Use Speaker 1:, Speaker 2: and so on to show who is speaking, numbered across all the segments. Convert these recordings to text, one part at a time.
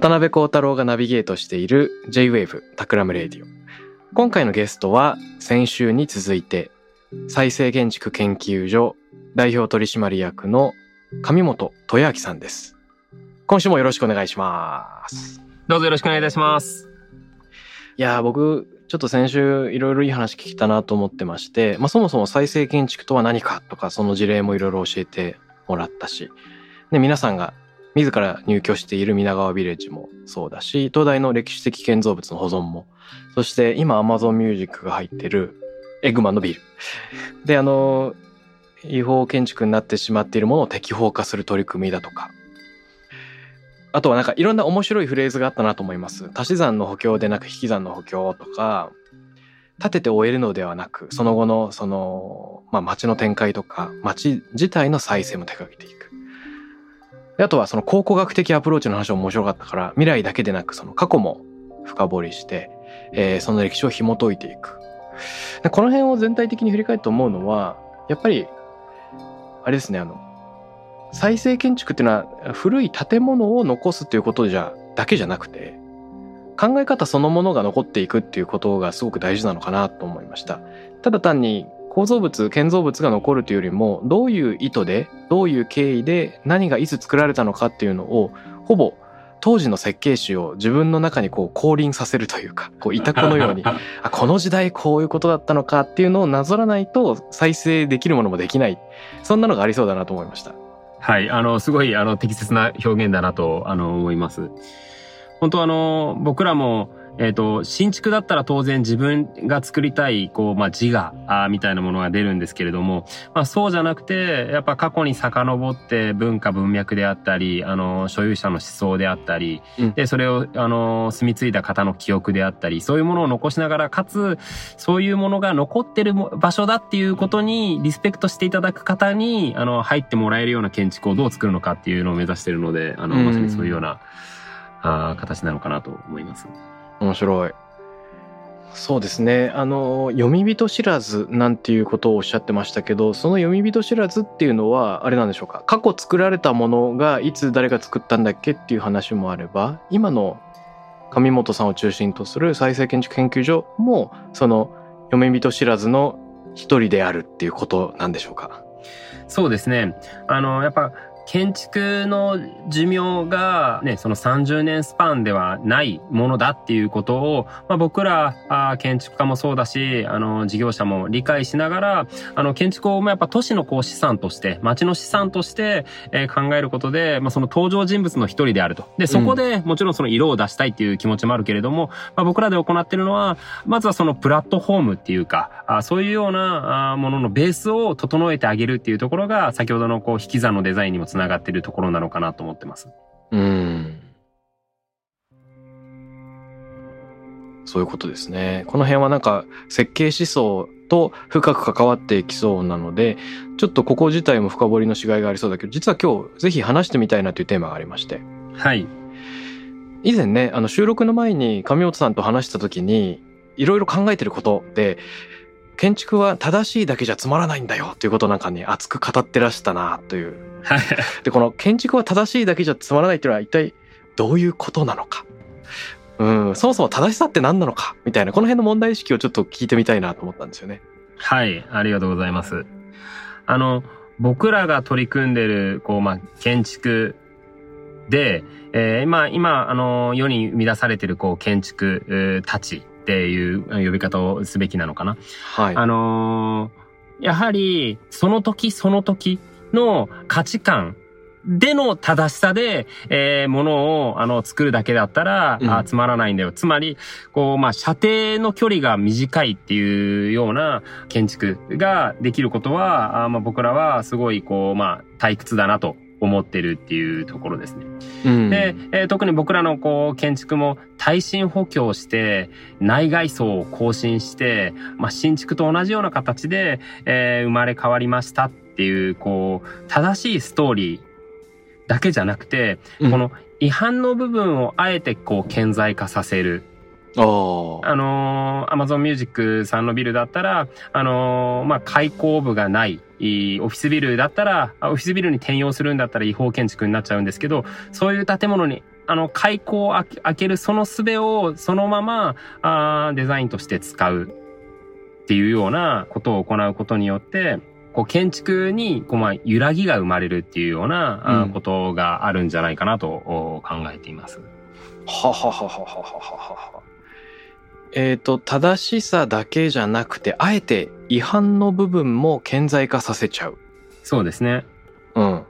Speaker 1: 渡邉康太郎がナビゲートしている J-Wave Takram Radio。今回のゲストは先週に続いて再生建築研究所代表取締役の神本豊秋さんです。今週もよろしくお願いします。
Speaker 2: どうぞよろしくお願いいたします。
Speaker 1: いやー僕ちょっと先週いろいろいい話聞けたなと思ってまして、まあ、そもそも再生建築とは何かとかその事例もいろいろ教えてもらったし、で皆さんが自ら入居している皆川ビレッジもそうだし東大の歴史的建造物の保存もそして今 Amazon Music が入ってるエグマのビルであの違法建築になってしまっているものを適法化する取り組みだとかあとはなんかいろんな面白いフレーズがあったなと思います。足し算の補強でなく引き算の補強とか、立てて終えるのではなく、その後のその、まあ街の展開とか、街自体の再生も手掛けていく。であとはその考古学的アプローチの話も面白かったから、未来だけでなくその過去も深掘りして、えーその歴史を紐解いていく。でこの辺を全体的に振り返って思うのは、やっぱり、あれですね、あの、再生建築っていうのは古い建物を残すっていうことじゃだけじゃなくて考え方そのものが残っていくっていうことがすごく大事なのかなと思いましたただ単に構造物建造物が残るというよりもどういう意図でどういう経緯で何がいつ作られたのかっていうのをほぼ当時の設計士を自分の中にこう降臨させるというかこういた子のように あこの時代こういうことだったのかっていうのをなぞらないと再生できるものもできない。そんなのがありそうだなと思いました。
Speaker 2: はい、あの、すごい、あの、適切な表現だなと、あの、思います。本当あの、僕らも、えっ、と、新築だったら当然自分が作りたい、こう、まあ、自我みたいなものが出るんですけれども、まあ、そうじゃなくて、やっぱ過去に遡って文化文脈であったり、あの、所有者の思想であったり、
Speaker 1: うん
Speaker 2: で、それを、あの、住み継いだ方の記憶であったり、そういうものを残しながら、かつ、そういうものが残ってるも場所だっていうことにリスペクトしていただく方に、あの、入ってもらえるような建築をどう作るのかっていうのを目指しているので、あの、
Speaker 1: うん
Speaker 2: まさにそういうような、あー形なのかなと思います。
Speaker 1: 面白い。そうですね。あの、読み人知らずなんていうことをおっしゃってましたけど、その読み人知らずっていうのは、あれなんでしょうか？過去作られたものがいつ誰が作ったんだっけっていう話もあれば、今の上本さんを中心とする再生建築研究所も、その読み人知らずの一人であるっていうことなんでしょうか？
Speaker 2: そうですね。あの、やっぱ、建築の寿命がね、その30年スパンではないものだっていうことを、まあ、僕らあー建築家もそうだし、あの、事業者も理解しながら、あの、建築をやっぱ都市のこう資産として、町の資産として、えー考えることで、まあ、その登場人物の一人であると。で、そこでもちろんその色を出したいっていう気持ちもあるけれども、まあ、僕らで行っているのは、まずはそのプラットフォームっていうか、あそういうようなあもののベースを整えてあげるっていうところが、先ほどのこう引き算のデザインにもつながっているところなのかなと思ってます。
Speaker 1: うん。そういうことですね。この辺はなんか設計思想と深く関わっていきそうなので、ちょっとここ自体も深掘りのしがいがありそうだけど、実は今日ぜひ話してみたいなというテーマがありまして。
Speaker 2: はい。
Speaker 1: 以前ね、あの収録の前に上本さんと話した時に、いろいろ考えてることで、建築は正しいだけじゃつまらないんだよっていうことをなんかね、熱く語ってらしたなという
Speaker 2: はい。
Speaker 1: で、この建築は正しいだけじゃつまらないっていうのは一体どういうことなのか。うん、そもそも正しさって何なのかみたいな、この辺の問題意識をちょっと聞いてみたいなと思ったんですよね。
Speaker 2: はい。ありがとうございます。あの、僕らが取り組んでる、こう、まあ、建築で、えー今、今、あの、世に生み出されてる、こう、建築えーたちっっていう呼び方をすべきなのかな。
Speaker 1: はい。
Speaker 2: あのーやはり、その時その時の価値観での正しさで、えー、ものを、あの、作るだけだったら、
Speaker 1: うん
Speaker 2: あつまらないんだよ。つまり、こう、まあ、射程の距離が短いっていうような建築ができることは、あまあ、僕らはすごい、こう、まあ、退屈だなと思ってるっていうところですね。
Speaker 1: うん
Speaker 2: で、えー特に僕らのこう建築も耐震補強して内外装を更新して、まあ、新築と同じような形で、えー生まれ変わりましたっていうこう正しいストーリーだけじゃなくて、
Speaker 1: うん
Speaker 2: この違反の部分をあえてこう顕在化させる。
Speaker 1: あー
Speaker 2: あのー、Amazon Music さんのビルだったら、あのーまあ、開口部がないオフィスビルだったら、あオフィスビルに転用するんだったら違法建築になっちゃうんですけど、そういう建物に、あの、開口を開けるその術をそのまま、あーデザインとして使うっていうようなことを行うことによって、こう建築にこうまあ揺らぎが生まれるっていうような、ことがあるんじゃないかなとお考えています。
Speaker 1: はははははははは。えっ、と、正しさだけじゃなくて、あえて違反の部分も顕在化させちゃう。
Speaker 2: そうですね。
Speaker 1: うん。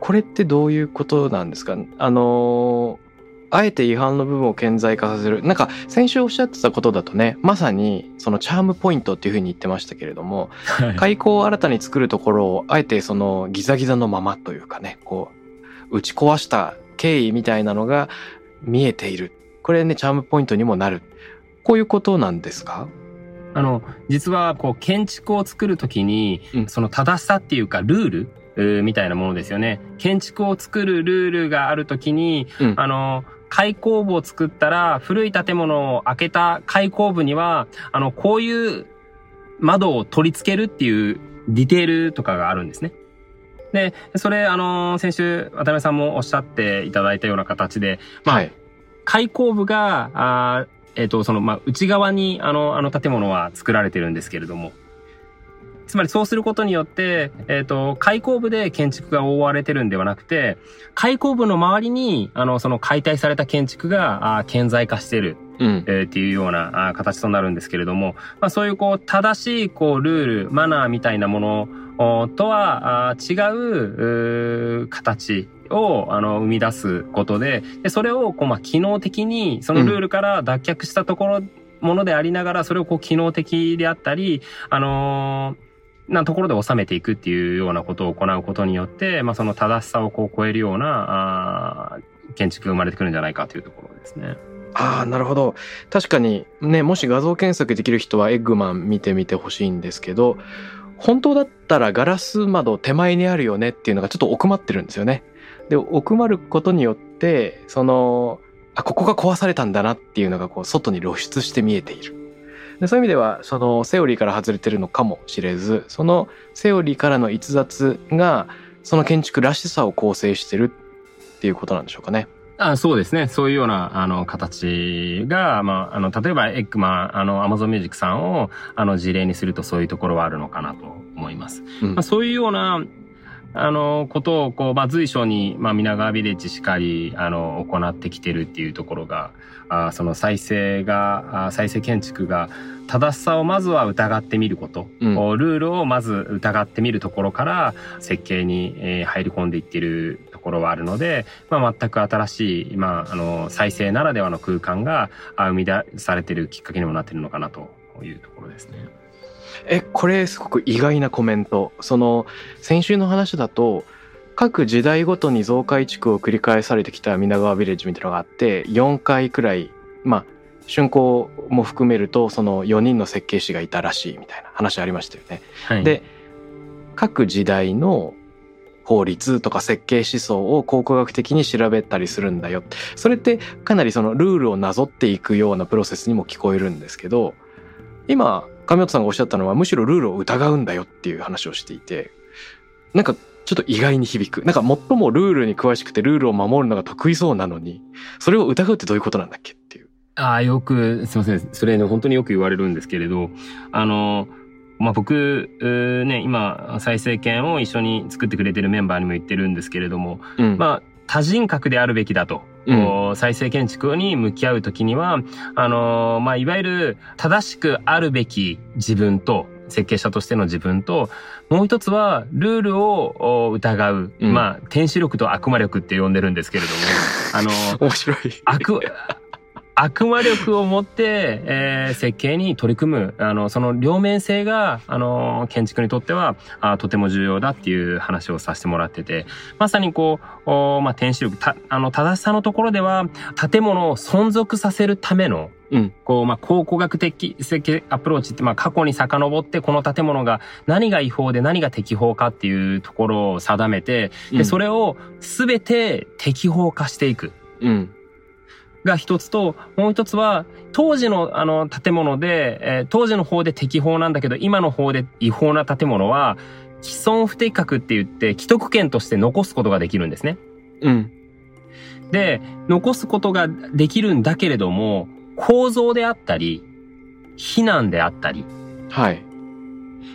Speaker 1: これってどういうことなんですか？あのーあえて違反の部分を顕在化させる。なんか、先週おっしゃってたことだとね、まさに、そのチャームポイントっていうふうに言ってましたけれども、開口を新たに作るところを、あえてそのギザギザのままというかね、こう、打ち壊した経緯みたいなのが見えている。これね、チャームポイントにもなる。こういうことなんですか？
Speaker 2: あの、実は、こう、建築を作るときに、
Speaker 1: うん
Speaker 2: その正しさっていうか、ルールみたいなものですよね。建築を作るルールがあるときに、
Speaker 1: うん
Speaker 2: あの、開口部を作ったら、古い建物を開けた開口部には、あの、こういう窓を取り付けるっていうディテールとかがあるんですね。で、それ、あの、先週、渡辺さんもおっしゃっていただいたような形で、まあ、
Speaker 1: はい。
Speaker 2: 開口部が、あーえっ、と、その、まあ、内側に、あの、あの建物は作られてるんですけれども、つまりそうすることによって、えっ、と、開口部で建築が覆われてるんではなくて、開口部の周りに、あの、その解体された建築が、あー顕在化してる、
Speaker 1: うん。
Speaker 2: えーっていうようなあー形となるんですけれども、まあ、そういうこう、正しいこう、ルール、マナーみたいなものおとは違ううー形をあの生み出すことで、でそれをこう、まあ、機能的に、そのルールから脱却したところ、ものでありながら、それをこう、機能的であったり、あのーなところで収めていくっていうようなことを行うことによって、まあ、その正しさをこう超えるような、あ建築が生まれてくるんじゃないかというところですね。
Speaker 1: ああ、なるほど。確かにね、もし画像検索できる人はエッグマン見てみてほしいんですけど、本当だったらガラス窓手前にあるよねっていうのがちょっと奥まってるんですよね。で、奥まることによって、その、あ、ここが壊されたんだなっていうのがこう外に露出して見えている。でそういう意味では、そのセオリーから外れてるのかもしれず、そのセオリーからの逸脱が、その建築らしさを構成してるっていうことなんでしょうかね。
Speaker 2: あそうですね。そういうような、あの、形が、まあ、あの、例えば、エッグマン、あの、アマゾンミュージックさんを、あの、事例にするとそういうところはあるのかなと思います。
Speaker 1: うん
Speaker 2: まあ、そういうような、あの、ことを、こう、まあ、随所に、まあ、皆川ビレッジしかり、あの、行ってきてるっていうところが、あその再生が、あ再生建築が、正しさをまずは疑ってみること、
Speaker 1: うん
Speaker 2: ルールをまず疑ってみるところから、設計に、えー入り込んでいってるところはあるので、まあ、全く新しい、まあ、あの、再生ならではの空間が、あ生み出されてるきっかけにもなってるのかなというところですね。
Speaker 1: え、これすごく意外なコメント。その、先週の話だと、各時代ごとに増改築を繰り返されてきた皆川ビレッジみたいなのがあって、4回くらい、まあ、竣工も含めると、その4人の設計士がいたらしいみたいな話ありましたよね。
Speaker 2: はい。
Speaker 1: で、各時代の法律とか設計思想を考古学的に調べたりするんだよ。それってかなりそのルールをなぞっていくようなプロセスにも聞こえるんですけど、今、上本さんがおっしゃったのはむしろルールを疑うんだよっていう話をしていて、なんかちょっと意外に響く。なんか最もルールに詳しくてルールを守るのが得意そうなのに、それを疑うってどういうことなんだっけっていう。
Speaker 2: ああ、よく、すいません。それね、本当によく言われるんですけれど、あの、まあ、僕、ね、今、再生権を一緒に作ってくれてるメンバーにも言ってるんですけれども、
Speaker 1: うん。
Speaker 2: まあ、多人格であるべきだとこう再生建築に向き合うときには、あのーまあ、いわゆる正しくあるべき自分と、設計者としての自分と、もう一つは、ルールをお疑う。
Speaker 1: うん
Speaker 2: まあ、天使力と悪魔力って呼んでるんですけれども、あのー
Speaker 1: 面白い。
Speaker 2: 悪、悪魔力を持って、えー設計に取り組む、あの、その両面性が、あの、建築にとっては、あとても重要だっていう話をさせてもらってて、まさにこう、おまあ、天使力、た、あの、正しさのところでは、建物を存続させるための、
Speaker 1: うん。
Speaker 2: こう、まあ、考古学的設計アプローチって、まあ、過去に遡って、この建物が何が違法で何が適法かっていうところを定めて、で、そ
Speaker 1: れ、
Speaker 2: れを全て適法化していく。
Speaker 1: うん。
Speaker 2: が一つと、もう一つは、当時のあの建物で、えー当時の方で適法なんだけど、今の方で違法な建物は、既存不適格って言って、既得権として残すことができるんですね。
Speaker 1: うん。
Speaker 2: で、残すことができるんだけれども、構造であったり、避難であったり、
Speaker 1: はい。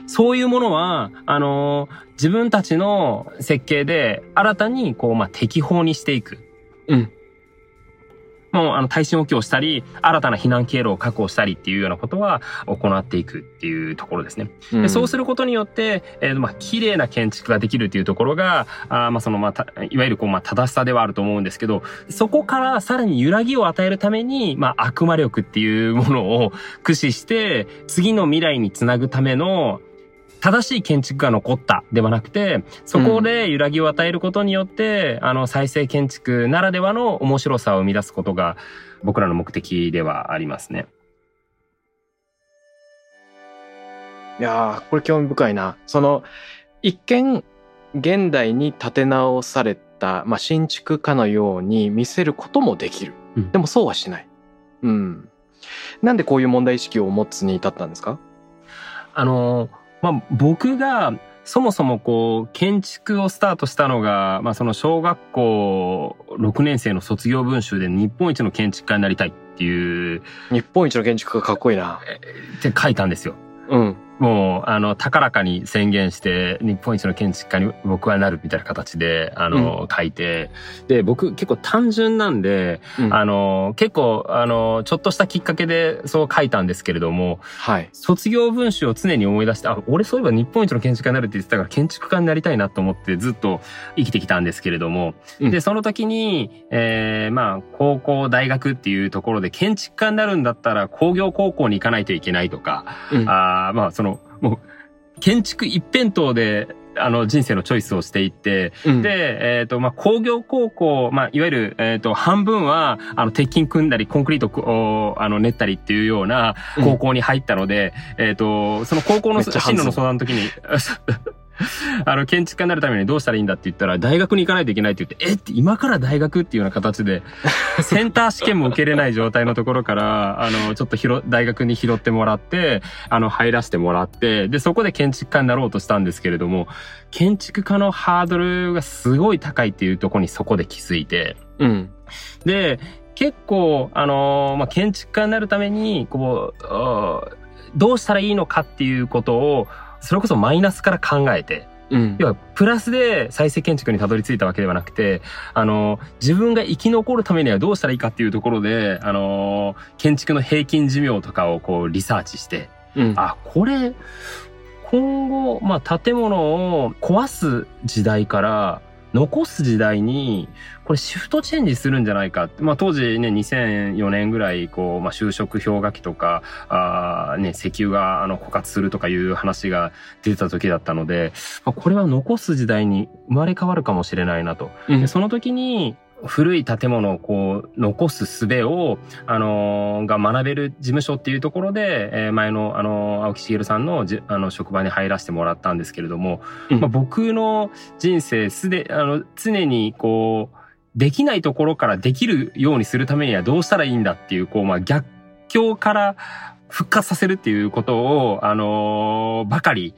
Speaker 2: そういうものは、あのー自分たちの設計で新たに、こう、まあ、適法にしていく。
Speaker 1: うん。
Speaker 2: もう、あの、耐震補強をしたり、新たな避難経路を確保したりっていうようなことは行っていくっていうところですね。でそうす
Speaker 1: る。
Speaker 2: ることによって、えーまあ、綺麗な建築ができるっていうところが、あーまあ、その、まあ、たいわゆる、こう、まあ、正しさではあると思うんですけど、そこからさらに揺らぎを与えるために、まあ、悪魔力っていうものを駆使して、次の未来につなぐための、正しい建築が残ったではなくて、そこで揺らぎを与えることによって、あの、再生建築ならではの面白さを生み出すことが、僕らの目的ではありますね。
Speaker 1: いやーこれ興味深いな。その、一見、現代に建て直された、まあ、新築かのように見せることもできる。
Speaker 2: うん
Speaker 1: でもそうはしない。うん。なんでこういう問題意識を持つに至ったんですか？
Speaker 2: あの、まあ、僕が、そもそもこう、建築をスタートしたのが、まあ、その小学校6年生の卒業文集で日本一の建築家になりたいっていう、
Speaker 1: 日本一の建築家かっこいいな。
Speaker 2: って書いたんですよ。
Speaker 1: うん。
Speaker 2: もう、あの、高らかに宣言して、日本一の建築家に僕はなるみたいな形で、あの、書いて、で、僕結構単純なんで、
Speaker 1: うん。
Speaker 2: あの、結構、あの、ちょっとしたきっかけでそう書いたんですけれども、
Speaker 1: はい。
Speaker 2: 卒業文集を常に思い出して、あ、俺そういえば日本一の建築家になるって言ってたから建築家になりたいなと思ってずっと生きてきたんですけれども、
Speaker 1: うん。
Speaker 2: で、その時に、えー、まあ、高校、大学っていうところで建築家になるんだったら工業高校に行かないといけないとか、
Speaker 1: うん。
Speaker 2: あーまあ、その、もう、建築一辺倒で、あの、人生のチョイスをしていって、
Speaker 1: うん、
Speaker 2: で、えっ、と、まあ、工業高校、まあ、いわゆる、えっ、と、半分は、あの、鉄筋組んだり、コンクリートを、あの、練ったりっていうような高校に入ったので、えっ、と、その高校の進路の相談の時に、あの、建築家になるためにどうしたらいいんだって言ったら、大学に行かないといけないって言って、えって今から大学っていうような形で、センター試験も受けれない状態のところから、あの、ちょっとひろ、大学に拾ってもらって、あの、入らせてもらって、で、そこで建築家になろうとしたんですけれども、建築家のハードルがすごい高いっていうところにそこで気づいて、
Speaker 1: うん。
Speaker 2: で、結構、あのーまあ、建築家になるために、こう、どうしたらいいのかっていうことを、それこそマイナスから考えて、
Speaker 1: うん。
Speaker 2: 要は、プラスで再生建築にたどり着いたわけではなくて、あの、自分が生き残るためにはどうしたらいいかっていうところで、あの、建築の平均寿命とかをこうリサーチして、
Speaker 1: うん。
Speaker 2: あ、これ、今後、まあ、建物を壊す時代から残す時代に、これシフトチェンジするんじゃないかって。まあ、当時ね、2004年ぐらい、こう、まあ、就職氷河期とか、あーね、石油が、あの、枯渇するとかいう話が出てた時だったので、まあ、これは残す時代に生まれ変わるかもしれないなと。
Speaker 1: うん
Speaker 2: でその時に、古い建物をこう、残す術を、あのーが学べる事務所っていうところで、えー前の、あのー青木茂さんのじ、あの、職場に入らせてもらったんですけれども、
Speaker 1: うん。
Speaker 2: まあ、僕の人生、すで、あの、常にこう、できないところからできるようにするためにはどうしたらいいんだっていう、こう、まあ、逆境から復活させるっていうことを、あのーばかり、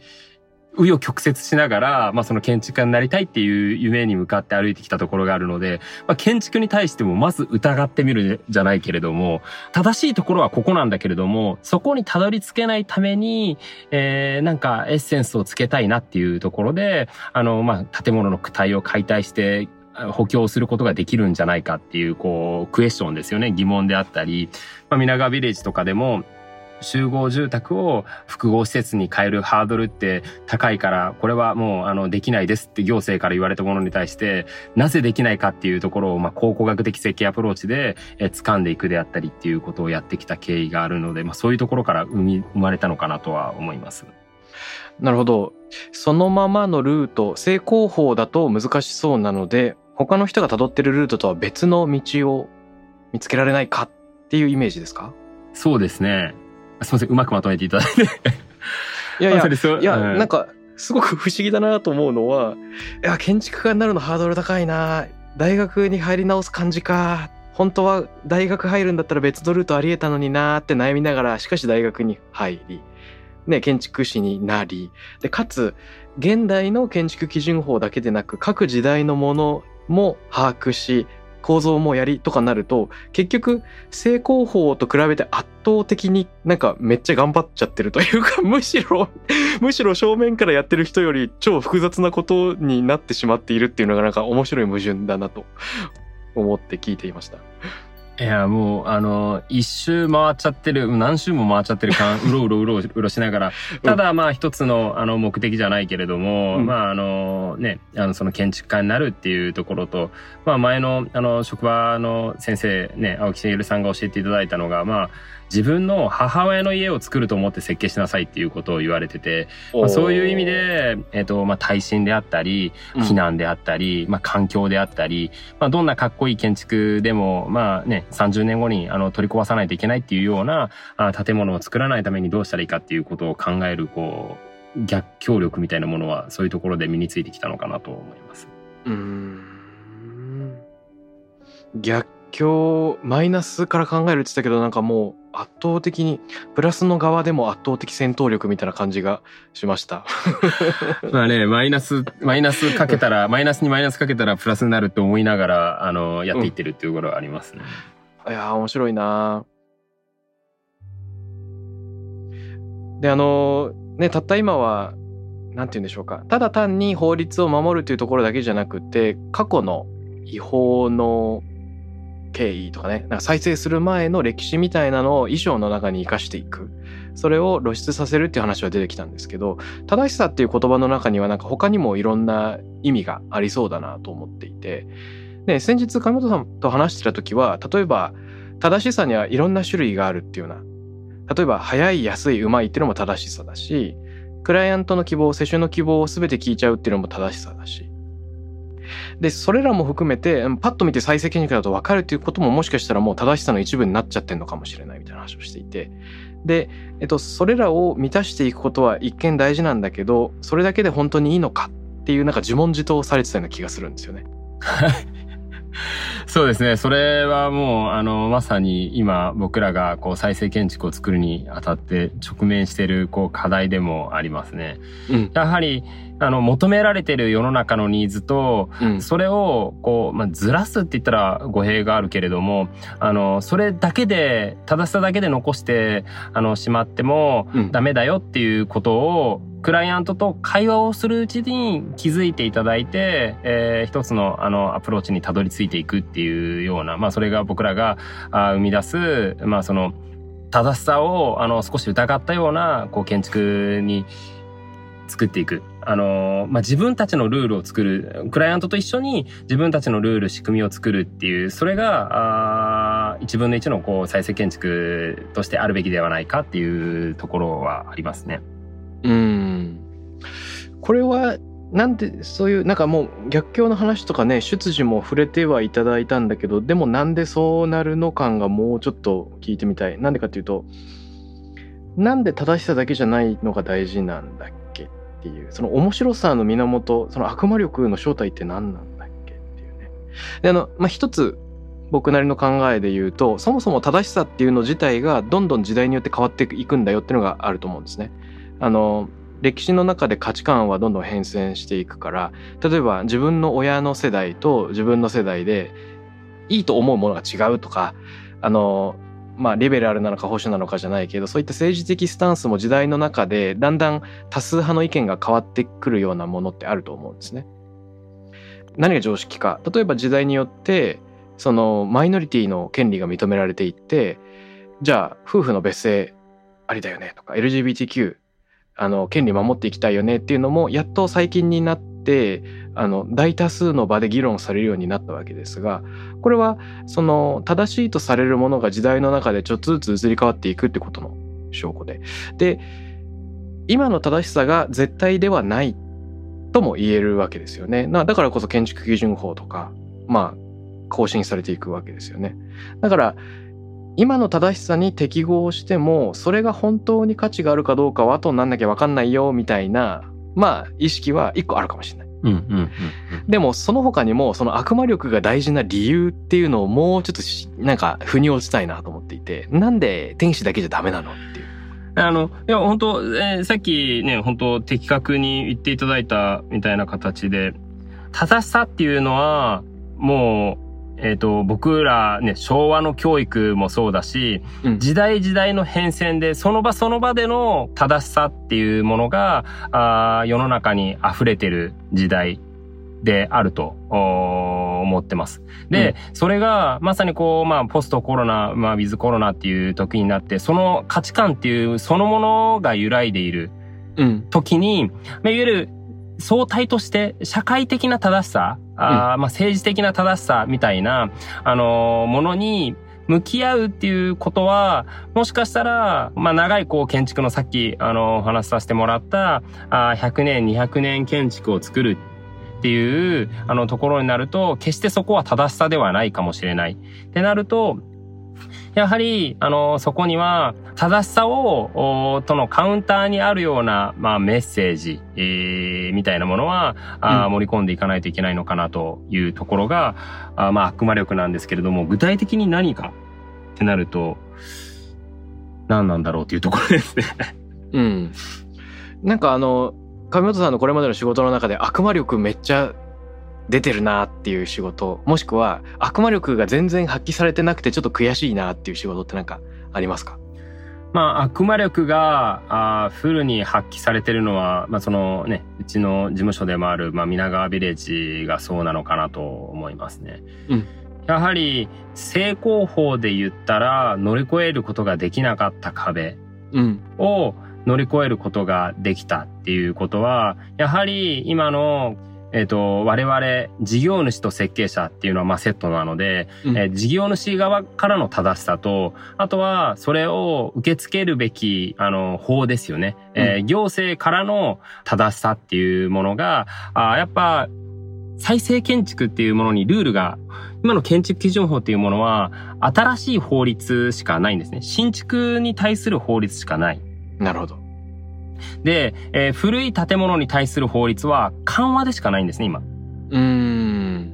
Speaker 2: 紆余曲折しながら、まあその建築家になりたいっていう夢に向かって歩いてきたところがあるので、まあ建築に対してもまず疑ってみるじゃないけれども、正しいところはここなんだけれども、そこにたどり着けないために、えー、なんかエッセンスをつけたいなっていうところで、あの、まあ建物の躯体を解体して、補強することができるんじゃないかっていう、こう、クエスチョンですよね。疑問であったり、まあ、皆川ビレッジとかでも、集合住宅を複合施設に変えるハードルって高いから、これはもうあのできないですって行政から言われたものに対して、なぜできないかっていうところを、まあ、考古学的設計アプローチで、え掴んでいくであったりっていうことをやってきた経緯があるので、まあ、そういうところから生み、生まれたのかなとは思います。
Speaker 1: なるほど。そのままのルート、正攻法だと難しそうなので、他の人が辿ってるルートとは別の道を見つけられないかっていうイメージですか？
Speaker 2: そうですね。すみません、うまくまとめていただいて。
Speaker 1: いやいや、いや、なんか、すごく不思議だなと思うのは、いや、建築家になるのハードル高いな。大学に入り直す感じか。本当は大学入るんだったら別のルートありえたのになーって悩みながら、しかし大学に入り、ね、建築士になり、で、かつ、現代の建築基準法だけでなく、各時代のものも把握し、構造もやりとかなると、結局、成功法と比べて圧倒的になんかめっちゃ頑張っちゃってるというか、むしろ、むしろ正面からやってる人より超複雑なことになってしまっているっていうのがなんか面白い矛盾だなと思って聞いていました。
Speaker 2: いや、もう、あの、一周回っちゃってる、何周も回っちゃってる感、うろうろうろうろしながら、ただ、まあ、一つの、あの、目的じゃないけれども、うん、まあ、あの、ね、あの、その建築家になるっていうところと、まあ、前の、あの、職場の先生、ね、青木茂さんが教えていただいたのが、まあ、自分の母親の家を作ると思って設計しなさいっていうことを言われてて、まあ、そういう意味で、えっ、ー、と、まあ、耐震であったり、避難であったり、うん、まあ、環境であったり、まあ、どんなかっこいい建築でも、まあね、30年後にあの取り壊さないといけないっていうようなあ建物を作らないためにどうしたらいいかっていうことを考える、こう、逆境力みたいなものは、そういうところで身についてきたのかなと思います。うん。
Speaker 1: 逆境、マイナスから考えるって言ったけど、なんかもう、圧倒的にプラスの側でも圧倒的戦闘力みたいな感じがしました。
Speaker 2: まあね、マイナス、マイナスかけたら、マイナスにマイナスかけたらプラスになると思いながら、あの、やっていってるっていうところはありますね。
Speaker 1: うん、いや面白いなで、あの、ね、たった今は、なんて言うんでしょうか。ただ単に法律を守るというところだけじゃなくて、過去の違法の経緯とかね、なんか再生する前の歴史みたいなのを衣装の中に生かしていく。それを露出させるっていう話は出てきたんですけど、正しさっていう言葉の中にはなんか他にもいろんな意味がありそうだなと思っていて、で、先日上本さんと話してた時は、例えば正しさにはいろんな種類があるっていうような、例えば早い、安い、うまいっていうのも正しさだし、クライアントの希望、世襲の希望を全て聞いちゃうっていうのも正しさだし、で、それらも含めて、パッと見て再生研究だと分かるっていうことももしかしたらもう正しさの一部になっちゃってるのかもしれないみたいな話をしていて。で、えっと、それらを満たしていくことは一見大事なんだけど、それだけで本当にいいのかっていうなんか自問自答されてたような気がするんですよね。
Speaker 2: そうですね。それはもう、あの、まさに今僕らがこう再生建築を作るにあたって直面しているこう課題でもありますね。うん、やはり、あの、求められてる世の中のニーズと、うん、それを、こう、まあ、ずらすって言ったら語弊があるけれども、あの、それだけで、正しさだけで残して、あの、しまっても、ダメだよっていうことを、クライアントと会話をするうちに気づいていただいて、えー、一つのあのアプローチにたどり着いていくっていうような、まあそれが僕らがあ生み出す、まあその正しさをあの少し疑ったようなこう建築に作っていく。あの、まあ、自分たちのルールを作る。クライアントと一緒に自分たちのルール、仕組みを作るっていう、それが、あ1分の1のこう再生建築としてあるべきではないかっていうところはありますね。
Speaker 1: うん。これは、なんでそういうなんかもう逆境の話とかね出自も触れてはいただいたんだけどでもなんでそうなるの感がもうちょっと聞いてみたいなんでかっていうとなんで正しさだけじゃないのが大事なんだっけっていうその面白さの源その悪魔力の正体って何なんだっけっていうね。であのまあ一つ僕なりの考えで言うとそもそも正しさっていうの自体がどんどん時代によって変わっていくんだよっていうのがあると思うんですね。あの歴史の中で価値観はどんどん変遷していくから例えば自分の親の世代と自分の世代でいいと思うものが違うとかあのまあリベラルなのか保守なのかじゃないけどそういった政治的スタンスも時代の中でだんだん多数派の意見が変わってくるようなものってあると思うんですね。何が常識か例えば時代によってそのマイノリティの権利が認められていってじゃあ夫婦の別姓ありだよねとか LGBTQ あの権利守っていきたいよねっていうのもやっと最近になってあの大多数の場で議論されるようになったわけですがこれはその正しいとされるものが時代の中でちょっとずつ移り変わっていくってことの証拠で。で今の正しさが絶対ではないとも言えるわけですよね。だからこそ建築基準法とかまあ更新されていくわけですよね。だから今の正しさに適合してもそれが本当に価値があるかどうかは後になんなきゃ分かんないよみたいなまあ意識は一個あるかもしれない。
Speaker 2: うんうんうんうん、
Speaker 1: でもその他にもその悪魔力が大事な理由っていうのをもうちょっとなんか腑に落ちたいなと思っていてなんで天使だけじゃダメなのっていう。
Speaker 2: あの、いや、本当えー、さっきね、本当的確に言っていただいたみたいな形で、正しさっていうのは、もう、えっ、ー、と、僕らね、昭和の教育もそうだし、うん、時代時代の変遷で、その場その場での正しさっていうものが、あ世の中に溢れてる時代であると思ってます。で、うん、それがまさにこう、まあ、ポストコロナ、まあ、ウィズコロナっていう時になって、その価値観っていうそのものが揺らいでいる時に、うん、まあ、いわゆる相対として社会的な正しさ、うん、あまあ政治的な正しさみたいな、あのー、ものに向き合うっていうことは、もしかしたら、まあ長いこう建築のさっき、あの、お話しさせてもらった、あ100年、200年建築を作るっていう、あのところになると、決してそこは正しさではないかもしれない。ってなると、やはり、あの、そこには、正しさを、とのカウンターにあるような、まあ、メッセージ、えー、みたいなものは、あ盛り込んでいかないといけないのかなというところが、あまあ、悪魔力なんですけれども、具体的に何かってなると、何なんだろうっていうところですね
Speaker 1: うん。なんかあの、上本さんのこれまでの仕事の中で悪魔力めっちゃ出てるなっていう仕事もしくは悪魔力が全然発揮されてなくてちょっと悔しいなっていう仕事って何かありますか？
Speaker 2: まあ、悪魔力があフルに発揮されてるのは、まあ、そのね、うちの事務所でもある、まあ、皆川ビレッジがそうなのかなと思いますね。うん、やはり、成功法で言ったら、乗り越えることができなかった壁を乗り越えることができたっていうことは、やはり今のえっ、ー、と、我々、事業主と設計者っていうのは、まあ、セットなので、うん、えー、事業主側からの正しさと、あとは、それを受け付けるべき、あの、法ですよね。うん、えー、行政からの正しさっていうものが、あやっぱ、再生建築っていうものにルールが、今の建築基準法っていうものは、新しい法律しかないんですね。新築に対する法律しかない。
Speaker 1: なるほど。
Speaker 2: で、えー、古い建物に対する法律は緩和でしかないんですね、今。
Speaker 1: うん。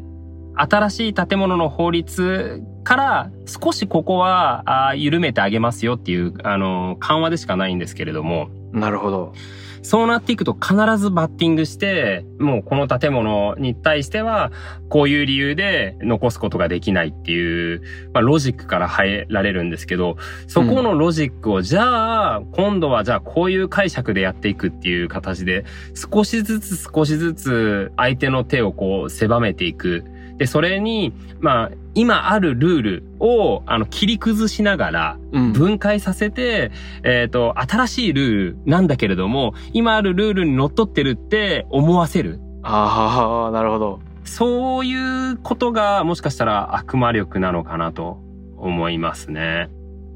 Speaker 2: 新しい建物の法律から少しここはあ緩めてあげますよっていう、あの、緩和でしかないんですけれども。
Speaker 1: なるほど。
Speaker 2: そうなっていくと必ずバッティングして、もうこの建物に対しては、こういう理由で残すことができないっていう、まあロジックから入られるんですけど、そこのロジックを、じゃあ、今度はじゃあこういう解釈でやっていくっていう形で、少しずつ少しずつ相手の手をこう狭めていく。で、それに、まあ、今あるルールを、あの、切り崩しながら、分解させて、うん、えっ、ー、と、新しいルールなんだけれども、今あるルールに則っ取ってるって思わせる。
Speaker 1: ああ、なるほど。
Speaker 2: そういうことが、もしかしたら悪魔力なのかなと思いますね。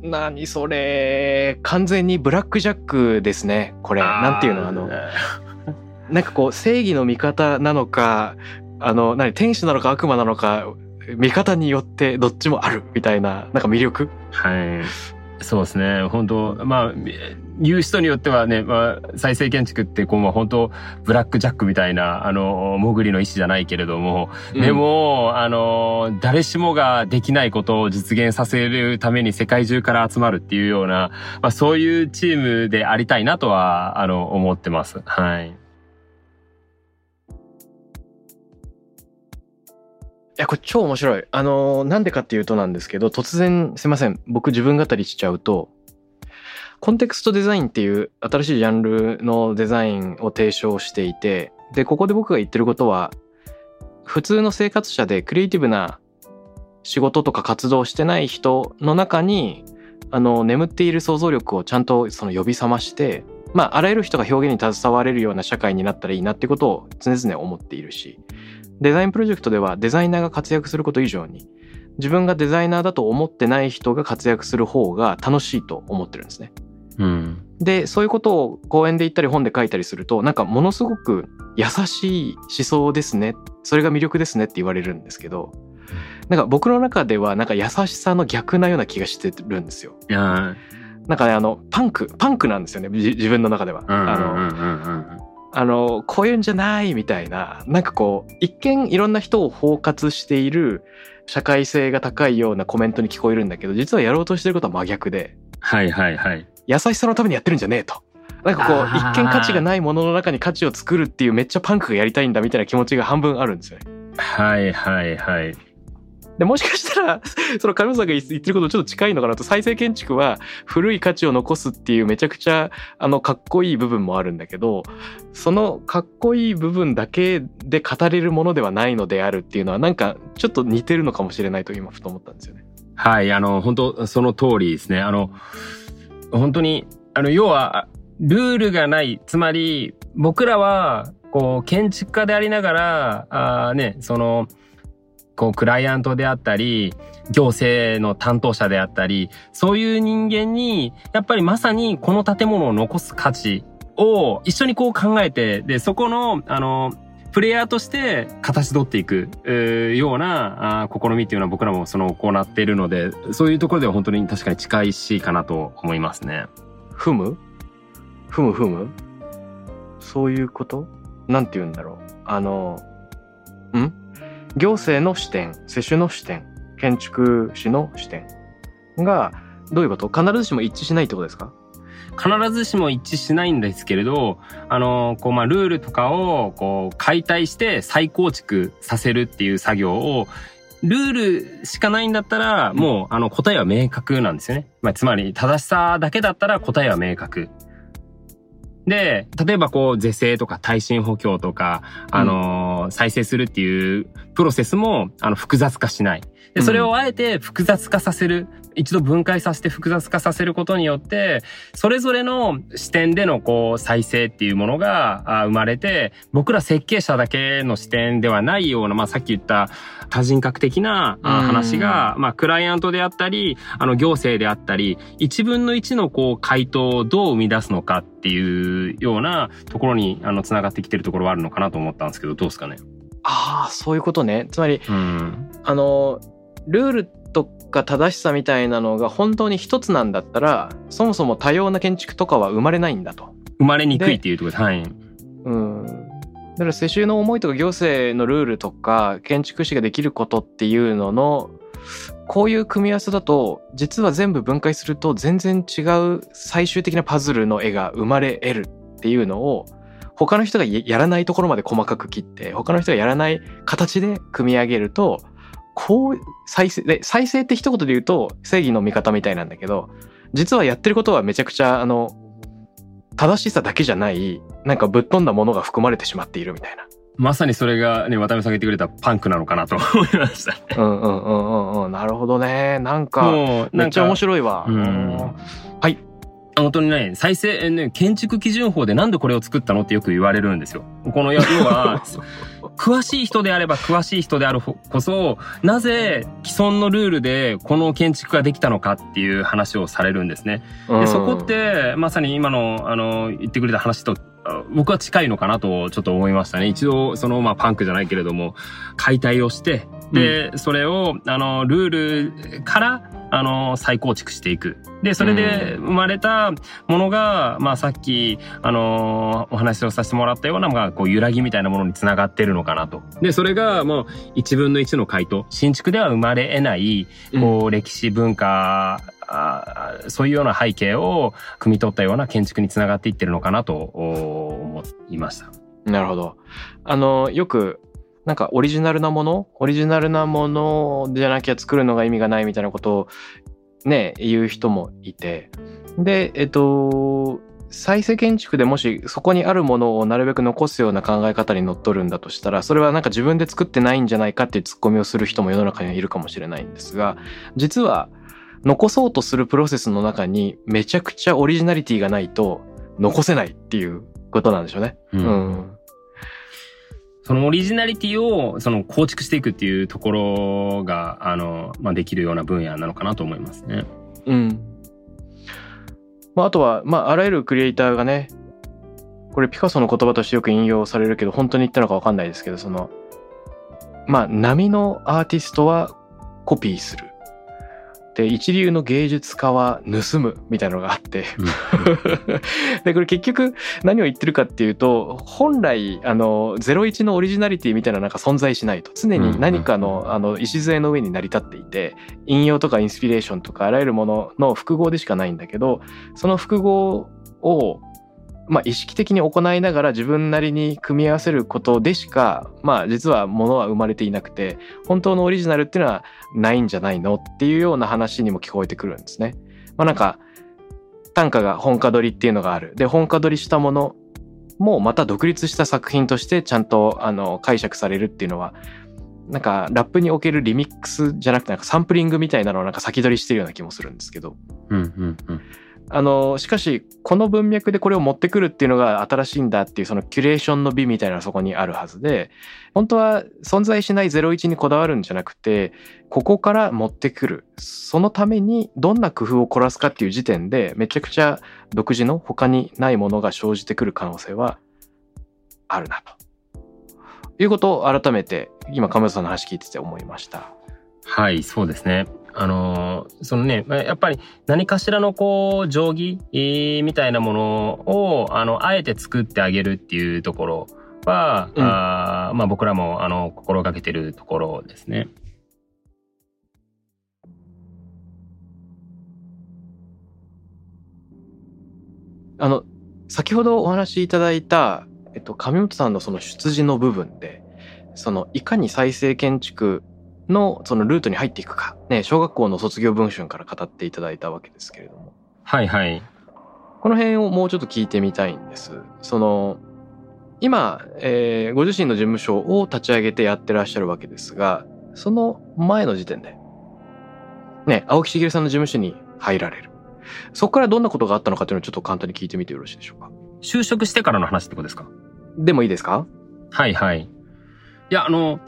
Speaker 1: 何それ。完全にブラックジャックですね。これ。なんていうのあの。なんかこう、正義の味方なのか、あの、何、天使なのか悪魔なのか、見方によってどっちもあるみたいな、なんか魅力？
Speaker 2: はい。そうですね。本当まあ、言う人によってはね、まあ、再生建築ってこう、まあ、本当ブラックジャックみたいな、あの、潜りの意思じゃないけれども、うん、でも、あの、誰しもができないことを実現させるために世界中から集まるっていうような、まあ、そういうチームでありたいなとは、あの、思ってます。はい。
Speaker 1: や、これ超面白い。あの、なんでかっていうとなんですけど、突然、すいません。僕自分語りしちゃうと、コンテクストデザインっていう新しいジャンルのデザインを提唱していて、で、ここで僕が言ってることは、普通の生活者でクリエイティブな仕事とか活動してない人の中にあの眠っている想像力をちゃんとその呼び覚ましてまああらゆる人が表現に携われるような社会になったらいいなってことを常々思っているしデザインプロジェクトではデザイナーが活躍すること以上に自分がデザイナーだと思ってない人が活躍する方が楽しいと思ってるんですね。
Speaker 2: うん。
Speaker 1: でそういうことを講演で言ったり本で書いたりするとなんかものすごく優しい思想ですねそれが魅力ですねって言われるんですけどなんか僕の中ではなんか優しさの逆なような気がしてるんですよ。
Speaker 2: いや
Speaker 1: なんかねあのパンクパンクなんですよねじ自分の中では。
Speaker 2: うんうん
Speaker 1: あの
Speaker 2: うんうんうん。
Speaker 1: あのこういうんじゃないみたいななんかこう一見いろんな人を包括している社会性が高いようなコメントに聞こえるんだけど実はやろうとしてることは真逆で
Speaker 2: はいはいはい。
Speaker 1: 優しさのためにやってるんじゃねえと。なんかこう一見価値がないものの中に価値を作るっていうめっちゃパンクがやりたいんだみたいな気持ちが半分あるんですよね。
Speaker 2: はいはいはい。
Speaker 1: でもしかしたら その上さんが言ってることちょっと近いのかなと再生建築は古い価値を残すっていうめちゃくちゃあのかっこいい部分もあるんだけどそのかっこいい部分だけで語れるものではないのであるっていうのはなんかちょっと似てるのかもしれないと今ふと思ったんですよね。
Speaker 2: はい、あの、本当その通りですね。あの、本当に、あの、要は、ルールがない。つまり、僕らは、こう、建築家でありながら、あーね、その、こう、クライアントであったり、行政の担当者であったり、そういう人間に、やっぱりまさにこの建物を残す価値を一緒にこう考えて、で、そこの、あの、プレイヤーとして形取っていく、ようなあ試みっていうのは僕らもその行っているので、そういうところでは本当に確かに近いしかなと思いますね。
Speaker 1: ふむ？ふむふむ？そういうこと？なんて言うんだろう。あのん？行政の視点世主の視点建築士の視点がどういうこと？必ずしも一致しないってことですか？
Speaker 2: 必ずしも一致しないんですけれど、あの、こう、まあ、ルールとかを、こう、解体して再構築させるっていう作業を、ルールしかないんだったら、もう、あの、答えは明確なんですよね。まあ、つまり、正しさだけだったら答えは明確。で、例えばこう、是正とか耐震補強とか、あのー再生するっていうプロセスも、あの、複雑化しない。で、それをあえて複雑化させる。一度分解させて複雑化させることによって、それぞれの視点でのこう再生っていうものがあ生まれて、僕ら設計者だけの視点ではないような、まあさっき言った多人格的な話が、まあクライアントであったり、あの行政であったり、一分の一のこう回答をどう生み出すのかっていうようなところにあの繋がってきてるところはあるのかなと思ったんですけど、どうですかね？
Speaker 1: ああそういうことねつまり
Speaker 2: うん。
Speaker 1: あのルールとか正しさみたいなのが本当に一つなんだったらそもそも多様な建築とかは生まれないんだと。
Speaker 2: 生まれにくいっていうところで、はい。
Speaker 1: うんだから世襲の思いとか行政のルールとか建築士ができることっていうののこういう組み合わせだと実は全部分解すると全然違う最終的なパズルの絵が生まれ得るっていうのを他の人がややらないところまで細かく切って他の人がやらない形で組み上げるとこう再生で再生って一言で言うと正義の味方みたいなんだけど実はやってることはめちゃくちゃあの正しさだけじゃないなんかぶっ飛んだものが含まれてしまっているみたいな。
Speaker 2: まさにそれがね、渡辺さんが言ってくれたパンクなのかなと思いました。
Speaker 1: うんうんうんうんうんなるほどねなんかめっちゃ面
Speaker 2: い。
Speaker 1: 白いわ。
Speaker 2: うん
Speaker 1: はい。
Speaker 2: 本当にね、再生、えね、建築基準法でなんでこれを作ったのってよく言われるんですよ。この、要は、詳しい人であれば詳しい人であるこそ、なぜ既存のルールでこの建築ができたのかっていう話をされるんですね。で、そこって、まさに今の、あの、言ってくれた話と、あ僕は近いのかなとちょっと思いましたね。一度、その、まあ、パンクじゃないけれども、解体をして、で、それを、あの、ルールから、あの、再構築していく。で、それで生まれたものが、まあ、さっき、あの、お話をさせてもらったような、まあ、こう、揺らぎみたいなものにつながってるのかなと。で、それが、もう、一分の一の回答。新築では生まれ得ない、こう、歴史文化、あーそういうような背景を汲み取ったような建築につながっていってるのかなとお思いました。
Speaker 1: なるほど。あのよくなんかオリジナルなものオリジナルなものじゃなきゃ作るのが意味がないみたいなことをね言う人もいて。でえっと再生建築でもしそこにあるものをなるべく残すような考え方にのっとるんだとしたらそれはなんか自分で作ってないんじゃないかっていうツッコミをする人も世の中にはいるかもしれないんですが実は残そうとするプロセスの中にめちゃくちゃオリジナリティがないと残せないっていうことなんでしょうね。
Speaker 2: うん。
Speaker 1: うん
Speaker 2: そのオリジナリティをその構築していくっていうところが、あの、まあ、できるような分野なのかなと思いますね。
Speaker 1: うん。まあ、あとは、まあ、あらゆるクリエイターがね、これピカソの言葉としてよく引用されるけど、本当に言ったのかわかんないですけど、その、まあ、波のアーティストはコピーする。で、一流の芸術家は盗むみたいなのがあって。で、これ結局何を言ってるかっていうと、本来、あの、01のオリジナリティみたいななんか存在しないと。常に何かの、あの、礎の上に成り立っていて、引用とかインスピレーションとかあらゆるものの複合でしかないんだけど、その複合を、まあ、意識的に行いながら自分なりに組み合わせることでしか、まあ、実はものは生まれていなくて、本当のオリジナルっていうのはないんじゃないのっていうような話にも聞こえてくるんですね。まあ、なんか、短歌が本歌取りっていうのがある。で、本歌取りしたものもまた独立した作品としてちゃんとあの解釈されるっていうのは、なんかラップにおけるリミックスじゃなくてなんかサンプリングみたいなのをなんか先取りしてるような気もするんですけど。
Speaker 2: うんうんうん
Speaker 1: あの、しかし、この文脈でこれを持ってくるっていうのが新しいんだっていう、そのキュレーションの美みたいなそこにあるはずで、本当は存在しない01にこだわるんじゃなくて、ここから持ってくる。そのためにどんな工夫を凝らすかっていう時点で、めちゃくちゃ独自の他にないものが生じてくる可能性はあるなと。いうことを改めて、今、亀田さんの話聞いてて思いました。
Speaker 2: はい、そうですね。あのーそのね、まあやっぱり何かしらのこう、定規、えーみたいなものを、あの、あえて作ってあげるっていうところは、
Speaker 1: うん
Speaker 2: あーまあ僕らも、あの、心がけてるところですね。
Speaker 1: あの、先ほどお話しいただいた、えっと、上本さんのその出自の部分で、その、いかに再生建築のそのルートに入っていくか、ね、小学校の卒業文春から語っていただいたわけですけれども、
Speaker 2: はいはい。
Speaker 1: この辺をもうちょっと聞いてみたいんです。その、今、えーご自身の事務所を立ち上げてやってらっしゃるわけですが、その前の時点で、ね、青木茂さんの事務所に入られる。そこからどんなことがあったのかというのをちょっと簡単に聞いてみてよろしいでしょうか。
Speaker 2: 就職してからの話ってことですか？
Speaker 1: でもいいですか？
Speaker 2: はいはい。いや、あの、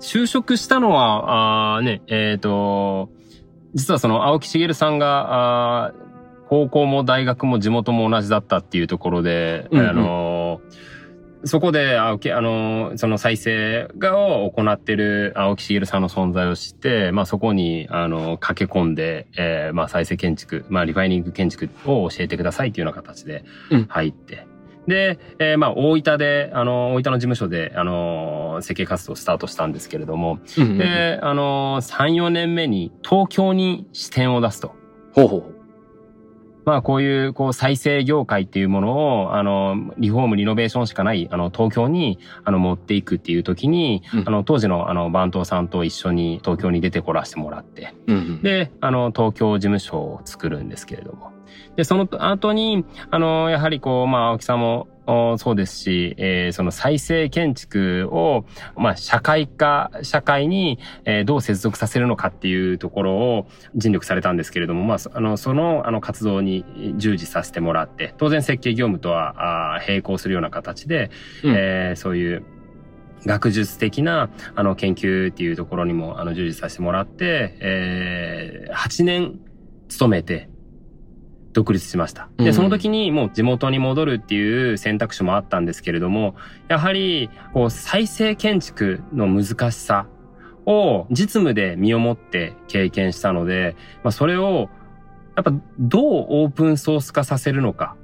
Speaker 2: 就職したのは、あーね、えっ、と、実はその青木茂さんが、あー高校も大学も地元も同じだったっていうところで、
Speaker 1: うんうん。
Speaker 2: あのそこで、青木、あの、その再生がを行ってる青木茂さんの存在を知って、まあそこに、あの、駆け込んで、えーまあ再生建築、まあリファイニング建築を教えてくださいっていうような形で
Speaker 1: うん。
Speaker 2: 入って、で、えーまあ、大分で、あの、大分の事務所で、あの、設計活動をスタートしたんですけれども、
Speaker 1: うんうんうん
Speaker 2: で、あの、3、4年目に東京に支店を出すと。
Speaker 1: ほうほう。
Speaker 2: まあ、こういう、こう、再生業界っていうものを、あの、リフォーム、リノベーションしかない、あの、東京に、あの、持っていくっていう時に、
Speaker 1: うん
Speaker 2: あの、当時の、あの、番頭さんと一緒に東京に出てこらせてもらって、
Speaker 1: うんうん、
Speaker 2: で、あの、東京事務所を作るんですけれども。で、その後に、あの、やはりこう、まあ、青木さんも、おそうですし、えーその再生建築を、まあ、社会化、社会に、えーどう接続させるのかっていうところを尽力されたんですけれども、まあ、そあの、その、あの、活動に従事させてもらって、当然設計業務とは、あー並行するような形で、
Speaker 1: うん。
Speaker 2: えーそういう、学術的なあの研究っていうところにもあの従事させてもらって、えー、8年勤めて独立しました。で、
Speaker 1: うん。
Speaker 2: その時にもう地元に戻るっていう選択肢もあったんですけれども、やはりこう再生建築の難しさを実務で身をもって経験したので、まあそれをやっぱどうオープンソース化させるのか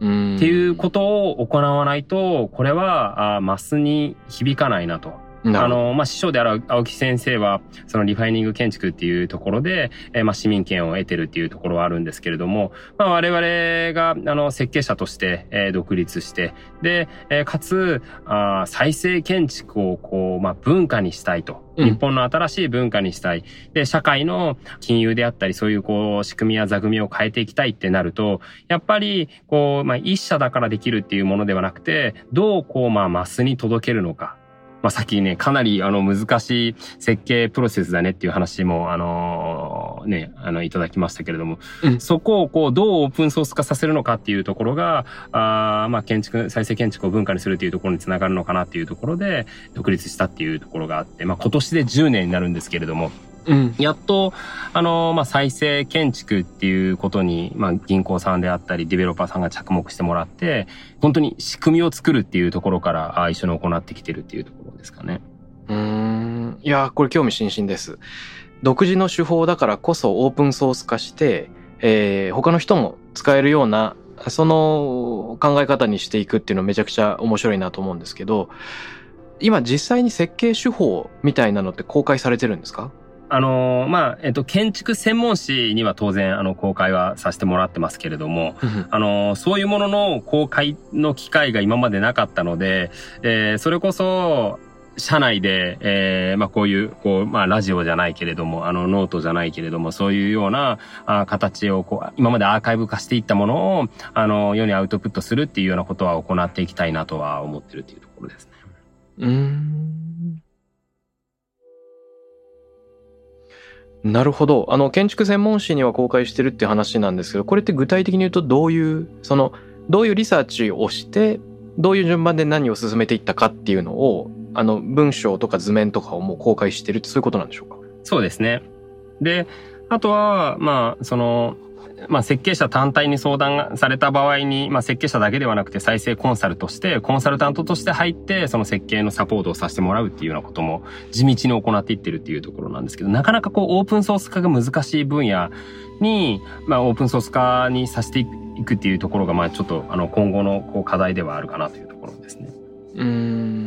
Speaker 1: うん。
Speaker 2: っていうことを行わないと、これは、あマスに響かないなとあの、まあ、師匠である青木先生は、そのリファイニング建築っていうところで、えー、まあ、市民権を得てるっていうところはあるんですけれども、まあ、我々が、あの、設計者として、えー、独立して、で、えー、かつ、あ再生建築を、こう、まあ、文化にしたいと。日本の新しい文化にしたい。で、社会の金融であったり、そういうこう、仕組みや座組を変えていきたいってなると、やっぱり、こう、まあ、一社だからできるっていうものではなくて、どうこう、まあ、マスに届けるのか。まあ、さっきね、かなりあの難しい設計プロセスだねっていう話も、あのー、ね、あの、いただきましたけれども、うん、そこをこう、どうオープンソース化させるのかっていうところが、あまあ、建築、再生建築を文化にするっていうところにつながるのかなっていうところで、独立したっていうところがあって、まあ、今年で10年になるんですけれども、うん、やっと、あの、まあ、再生建築っていうことに、まあ、銀行さんであったり、ディベロッパーさんが着目してもらって、本当に仕組みを作るっていうところから、一緒に行ってきてるっていうところですかね。
Speaker 1: うん。いや、これ興味津々です。独自の手法だからこそオープンソース化して、えー、他の人も使えるような、その考え方にしていくっていうのはめちゃくちゃ面白いなと思うんですけど、今実際に設計手法みたいなのって公開されてるんですか？
Speaker 2: あのー、まあ、えっと、建築専門誌には当然、あの、公開はさせてもらってますけれども、あのー、そういうものの公開の機会が今までなかったので、えー、それこそ、社内で、えー、まあこういう、こう、まあラジオじゃないけれども、あのノートじゃないけれども、そういうようなあ形をこう、今までアーカイブ化していったものを、あの、世にアウトプットするっていうようなことは行っていきたいなとは思ってるっていうところですね。
Speaker 1: うん。なるほど。あの、建築専門誌には公開してるって話なんですけど、これって具体的に言うとどういう、その、どういうリサーチをして、どういう順番で何を進めていったかっていうのを、あの、文章とか図面とかをもう公開してるってそういうことなんでしょうか？
Speaker 2: そうですね。で、あとは、まあ、その、まあ、設計者単体に相談された場合に、まあ、設計者だけではなくて再生コンサルとして、コンサルタントとして入って、その設計のサポートをさせてもらうっていうようなことも地道に行っていってるっていうところなんですけど、なかなかこう、オープンソース化が難しい分野に、まあ、オープンソース化にさせていくっていうところが、まあ、ちょっと、あの、今後のこう課題ではあるかなというところですね。
Speaker 1: うん。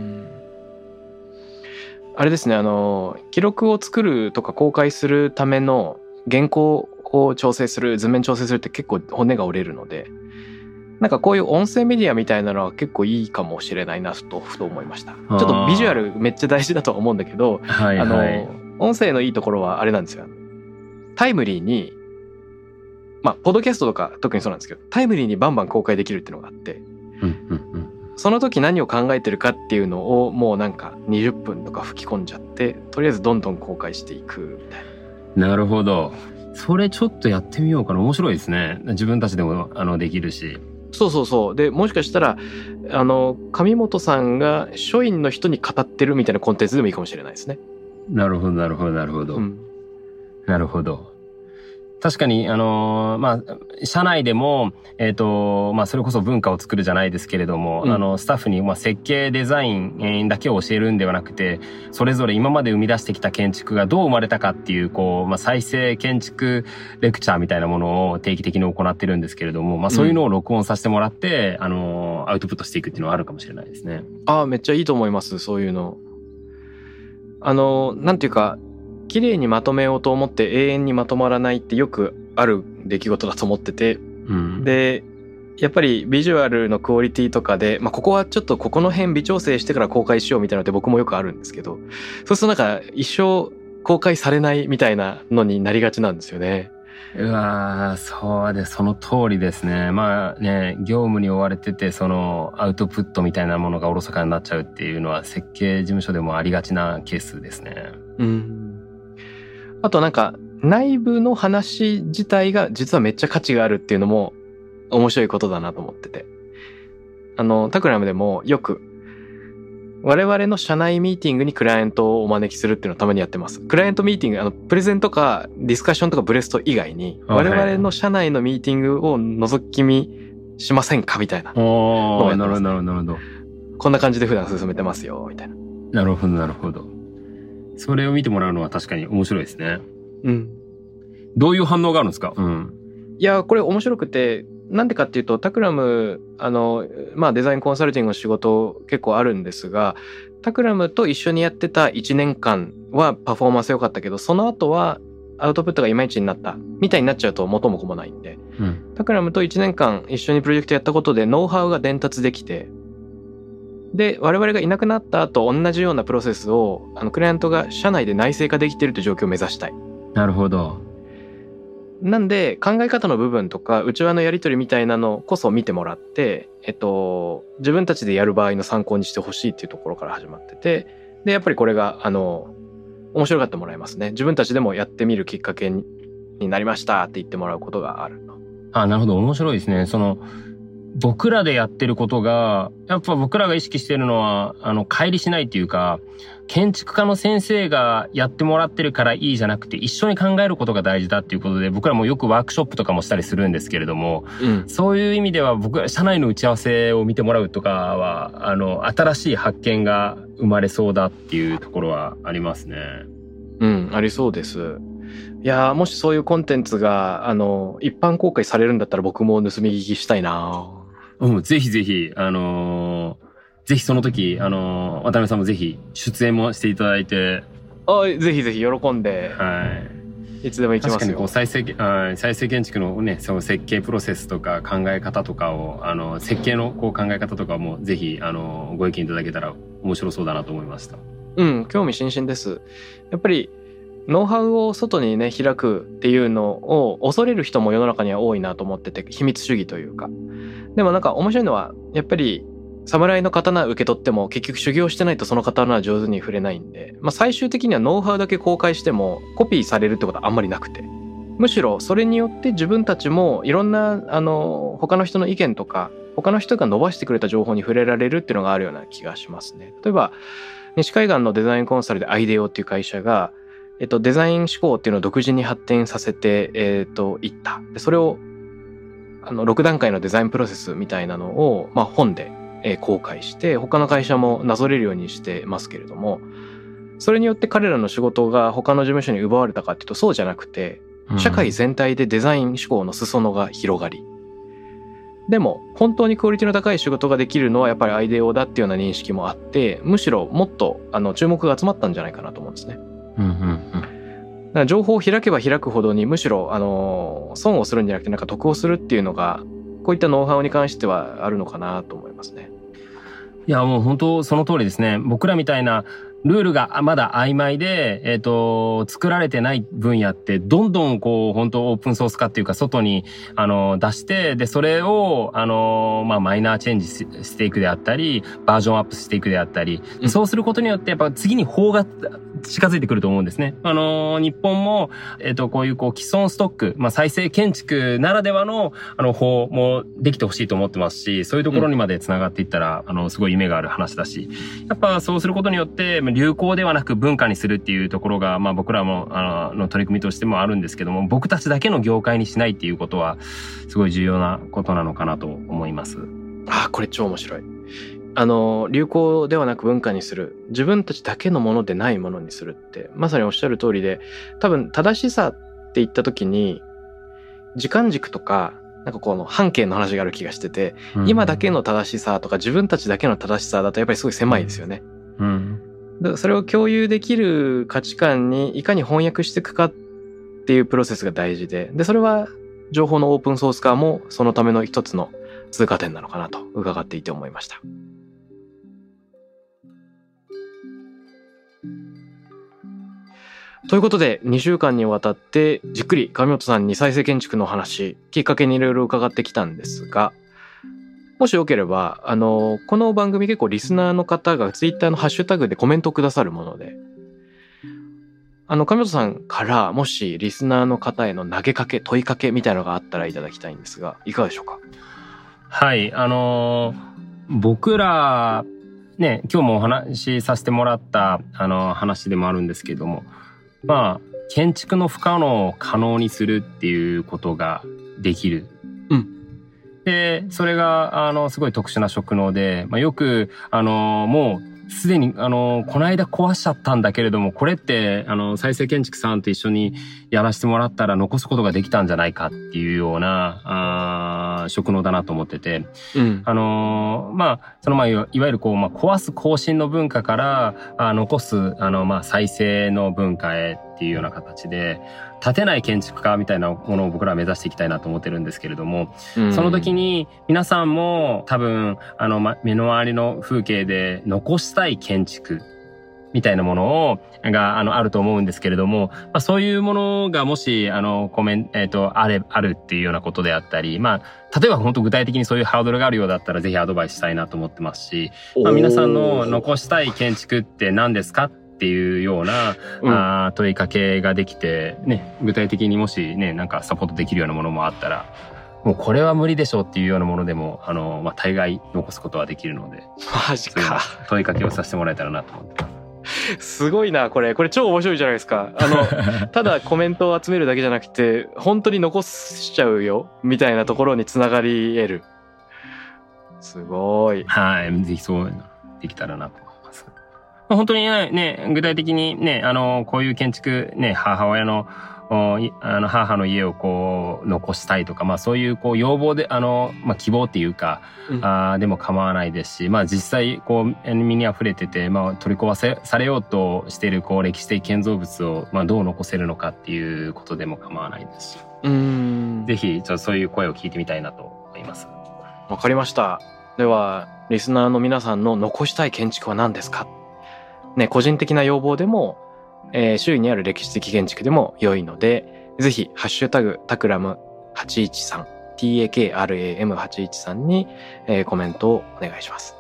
Speaker 1: あれですね、あの、記録を作るとか公開するための原稿を調整する、図面調整するって結構骨が折れるので、なんかこういう音声メディアみたいなのは結構いいかもしれないなと、ふと思いました。ちょっとビジュアルめっちゃ大事だと思うんだけど、はいはい、あの、音声のいいところはあれなんですよ。タイムリーに、まあ、ポッドキャストとか特にそうなんですけど、タイムリーにバンバン公開できるっていうのがあって、その時何を考えてるかっていうのをもうなんか20分とか吹き込んじゃって、とりあえずどんどん公開していくみたい
Speaker 2: な。なるほど。それちょっとやってみようかな。面白いですね。自分たちでも、あの、できるし。
Speaker 1: そうそうそう。で、もしかしたら、あの、上本さんが書院の人に語ってるみたいなコンテンツでもいいかもしれないですね。
Speaker 2: なるほど、なるほど、なるほど。うん、なるほど。確かに、あのー、まあ、社内でも、えっ、ー、と、まあ、それこそ文化を作るじゃないですけれども、うん、あの、スタッフに、まあ、設計、デザインだけを教えるんではなくて、それぞれ今まで生み出してきた建築がどう生まれたかっていう、こう、まあ、再生建築レクチャーみたいなものを定期的に行ってるんですけれども、まあ、そういうのを録音させてもらって、うん、あの、アウトプットしていくっていうのはあるかもしれないですね。
Speaker 1: ああ、めっちゃいいと思います、そういうの。あの、なんていうか、綺麗にまとめようと思って永遠にまとまらないってよくある出来事だと思ってて、うん、でやっぱりビジュアルのクオリティとかで、まあ、ここはちょっとここの辺微調整してから公開しようみたいなのって僕もよくあるんですけどそうするとなんか一生公開されないみたいなのになりがちなんですよね。
Speaker 2: うわー、そうで、その通りですね。まあね、業務に追われてて、そのアウトプットみたいなものがおろそかになっちゃうっていうのは設計事務所でもありがちなケースですね。
Speaker 1: うん。あとなんか内部の話自体が実はめっちゃ価値があるっていうのも面白いことだなと思ってて。あの、タクラムでもよく我々の社内ミーティングにクライアントをお招きするっていうのをたまにやってます。クライアントミーティング、あの、プレゼンとかディスカッションとかブレスト以外に、我々の社内のミーティングを覗き見しませんかみたいな、ね。
Speaker 2: おなるほど、なるほど、なるほど。
Speaker 1: こんな感じで普段進めてますよ、みたいな。
Speaker 2: なるほど、なるほど。それを見てもらうのは確かに面白いですね。
Speaker 1: うん。
Speaker 2: どういう反応があるんですか？う
Speaker 1: ん。いや、これ面白くて、なんでかっていうと、タクラム、あの、まあデザインコンサルティングの仕事結構あるんですが、タクラムと一緒にやってた1年間はパフォーマンス良かったけど、その後はアウトプットがいまいちになったみたいになっちゃうと元も子もないんで、
Speaker 2: うん。
Speaker 1: タクラムと1年間一緒にプロジェクトやったことでノウハウが伝達できて、で、我々がいなくなった後同じようなプロセスをあのクライアントが社内で内製化できてるという状況を目指したい。
Speaker 2: なるほど。
Speaker 1: なんで考え方の部分とか内輪のやり取りみたいなのこそ見てもらって、えっと、自分たちでやる場合の参考にしてほしいっていうところから始まってて、で、やっぱりこれが、あの、面白がってもらえますね。自分たちでもやってみるきっかけにになりましたって言ってもらうことがあると。
Speaker 2: あ、なるほど。面白いですね。その、僕らでやってることが、やっぱ僕らが意識してるのは、あの、乖離しないっていうか、建築家の先生がやってもらってるからいいじゃなくて、一緒に考えることが大事だっていうことで、僕らもよくワークショップとかもしたりするんですけれども、
Speaker 1: うん。
Speaker 2: そういう意味では僕ら、社内の打ち合わせを見てもらうとかは、あの、新しい発見が生まれそうだっていうところはありますね。
Speaker 1: うん、ありそうです。いやーもしそういうコンテンツが、あの、一般公開されるんだったら僕も盗み聞きしたいな
Speaker 2: うん、ぜひぜひ、あのーぜひその時、あのー渡辺さんもぜひ出演もしていただいて、
Speaker 1: あぜひぜひ喜んで、
Speaker 2: はい。
Speaker 1: いつでも行きますよ
Speaker 2: 確かにこう。再生、はい再生建築のね、その設計プロセスとか考え方とかを、あの、設計のこう考え方とかもぜひ、あの、ご意見いただけたら面白そうだなと思いました。
Speaker 1: うん、興味津々です。やっぱり、ノウハウを外にね、開くっていうのを恐れる人も世の中には多いなと思ってて、秘密主義というか。でもなんか面白いのは、やっぱり、侍の刀受け取っても結局修行してないとその刀は上手に触れないんで、まあ最終的にはノウハウだけ公開してもコピーされるってことはあんまりなくて。むしろそれによって自分たちもいろんな、あの、他の人の意見とか、他の人が伸ばしてくれた情報に触れられるっていうのがあるような気がしますね。例えば、西海岸のデザインコンサルでアイデオっていう会社が、えっと、デザイン思考っていうのを独自に発展させて、えっと、いった。でそれを、あの、6段階のデザインプロセスみたいなのを、まあ、本で、えー公開して、他の会社もなぞれるようにしてますけれども、それによって彼らの仕事が他の事務所に奪われたかっていうとそうじゃなくて、社会全体でデザイン思考の裾野が広がり。でも、本当にクオリティの高い仕事ができるのはやっぱりアイデオだっていうような認識もあって、むしろもっとあの注目が集まったんじゃないかなと思うんですね。
Speaker 2: うんうん
Speaker 1: 情報を開けば開くほどにむしろ、あの、損をするんじゃなくてなんか得をするっていうのが、こういったノウハウに関してはあるのかなと思いますね。
Speaker 2: いや、もう本当その通りですね。僕らみたいなルールがまだ曖昧で、えっ、と、作られてない分野って、どんどんこう、本当オープンソース化っていうか、外に、あの、出して、で、それを、あの、まあ、マイナーチェンジししていくであったり、バージョンアップしていくであったり、
Speaker 1: うん
Speaker 2: そうすることによって、やっぱ次に法が近づいてくると思うんですね。あの、日本も、えっ、と、こういうこう、既存ストック、まあ、再生建築ならではの、あの、法もできてほしいと思ってますし、そういうところにまで繋がっていったら、あの、すごい夢がある話だし、やっぱそうすることによって、まあ流行ではなく文化にするっていうところが、まあ僕らも、あの、の取り組みとしてもあるんですけども、僕たちだけの業界にしないっていうことは、すごい重要なことなのかなと思います。
Speaker 1: ああ、これ超面白い。あの、流行ではなく文化にする。自分たちだけのものでないものにするって、まさにおっしゃる通りで、多分正しさって言った時に、時間軸とか、なんかこの半径の話がある気がしてて、今だけの正しさとか自分たちだけの正しさだとやっぱりすごい狭いですよね。
Speaker 2: うん。
Speaker 1: でそれを共有できる価値観にいかに翻訳していくかっていうプロセスが大事で、で、それは情報のオープンソース化もそのための一つの通過点なのかなと伺っていて思いました。ということで、2週間にわたってじっくり上本さんに再生建築の話、きっかけにいろいろ伺ってきたんですが、もしよければ、あの、この番組結構リスナーの方がツイッターのハッシュタグでコメントくださるもので、あの、上本さんからもしリスナーの方への投げかけ、問いかけみたいなのがあったらいただきたいんですが、いかがでしょうか？
Speaker 2: はい、あのー僕ら、ね、今日もお話しさせてもらった、あの話でもあるんですけども、まあ、建築の不可能を可能にするっていうことができる。
Speaker 1: うん。
Speaker 2: で、それが、あの、すごい特殊な職能で、まあ、よく、あの、もう、すでに、あの、この間壊しちゃったんだけれども、これって、あの、再生建築さんと一緒にやらせてもらったら残すことができたんじゃないかっていうような、あ職能だなと思ってて、うん、あの、まあ、そのまあ、いわゆるこう、まあ、壊す更新の文化から、あ残す、あの、まあ、再生の文化へっていうような形で、建てない建築家みたいなものを僕らは目指していきたいなと思ってるんですけれども、うん、その時に皆さんも多分、あの、ま、目の周りの風景で残したい建築みたいなものを、が、あの、あると思うんですけれども、まあ、そういうものがもし、あの、コメント、えっ、ー、と、あれ、あるっていうようなことであったり、まあ、例えば本当具体的にそういうハードルがあるようだったら、ぜひアドバイスしたいなと思ってますし、まあ、皆さんの残したい建築って何ですかっていうような、うん、あ問いかけができて、ね、具体的にもしね、なんかサポートできるようなものもあったら、もうこれは無理でしょうっていうようなものでも、あの、まあ、大概残すことはできるので。
Speaker 1: マジか。
Speaker 2: 問いかけをさせてもらえたらなと思ってます。
Speaker 1: すごいな、これ。これ超面白いじゃないですか。あの、ただコメントを集めるだけじゃなくて、本当に残しちゃうよ、みたいなところにつながり得る。すごい。
Speaker 2: はい。ぜひそうできたらなと。本当にね、具体的にね、あの、こういう建築、ね、母親の、あの母の家をこう残したいとか、まあそういうこう要望で、あの、まあ希望っていうか、うん、あでも構わないですし、まあ実際こう身に溢れてて、まあ取り壊せされようとしているこう歴史的建造物をまあどう残せるのかっていうことでも構わないですし、うんぜひちょっとそういう声を聞いてみたいなと思います。
Speaker 1: わかりました。では、リスナーの皆さんの残したい建築は何ですか？ね、個人的な要望でも、えー、周囲にある歴史的建築でも良いので、ぜひ、ハッシュタグ、タクラム813、takram813 に、えー、コメントをお願いします。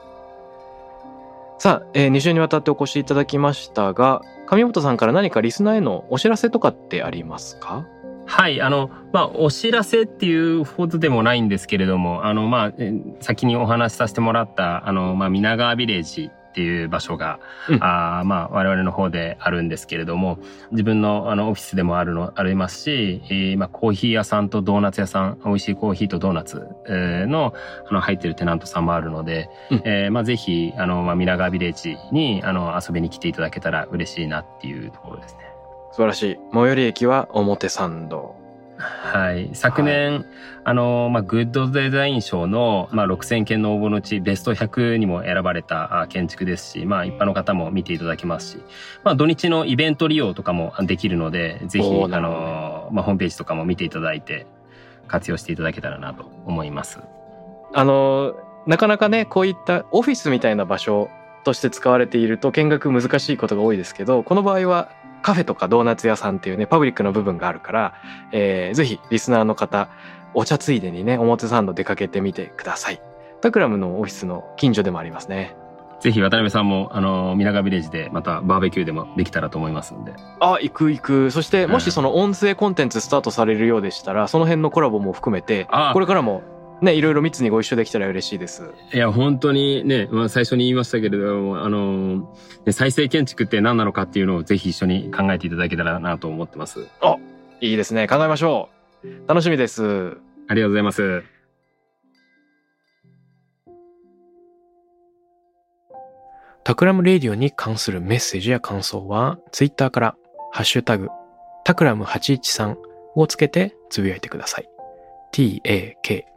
Speaker 1: さあ、えー、2週にわたってお越しいただきましたが、上本さんから何かリスナーへのお知らせとかってありますか？
Speaker 2: はい、あの、まあ、お知らせっていうほどでもないんですけれども、あの、まあ、先にお話しさせてもらった、あの、まあ、皆川ビレッジっていう場所が、うん、あまあ我々の方であるんですけれども、自分のあのオフィスでもあるの、ありますし、えー、まあコーヒー屋さんとドーナツ屋さん、美味しいコーヒーとドーナツ、えー、の、あの入ってるテナントさんもあるので、うん、えー、まあぜひ、あの、まあ皆川ビレッジに、あの、遊びに来ていただけたら嬉しいなっていうところですね。
Speaker 1: 素晴らしい。最寄り駅は表参道。
Speaker 2: はい。昨年、はい、あの、まあ、グッドデザイン賞の、まあ、6000件の応募のうちベスト100にも選ばれた建築ですし、まあ、一般の方も見ていただけますし、まあ、土日のイベント利用とかもできるので、ぜひ、あの、まあ、ホームページとかも見ていただいて、活用していただけたらなと思います。
Speaker 1: あの、なかなかね、こういったオフィスみたいな場所として使われていると見学難しいことが多いですけど、この場合はカフェとかドーナツ屋さんっていうね、パブリックの部分があるから、えー、ぜひリスナーの方、お茶ついでにね、表参道出かけてみてください。タクラムのオフィスの近所でもありますね。
Speaker 2: ぜひ渡辺さんも、あの、皆川ビレッジでまたバーベキューでもできたらと思いますんで。
Speaker 1: あ、行く行く。そして、もしその音声コンテンツスタートされるようでしたら、その辺のコラボも含めて、これからもね、いろいろ密にご一緒できたら嬉しいです。
Speaker 2: いや、本当にね、まあ、最初に言いましたけれども、あの、再生建築って何なのかっていうのをぜひ一緒に考えていただけたらなと思ってます。
Speaker 1: あ、いいですね。考えましょう。楽しみです。
Speaker 2: ありがとうございます。
Speaker 1: Takram Radio に関するメッセージや感想は、ツイッターから、ハッシュタグ、 Takram813をつけてつぶやいてください。t-a-k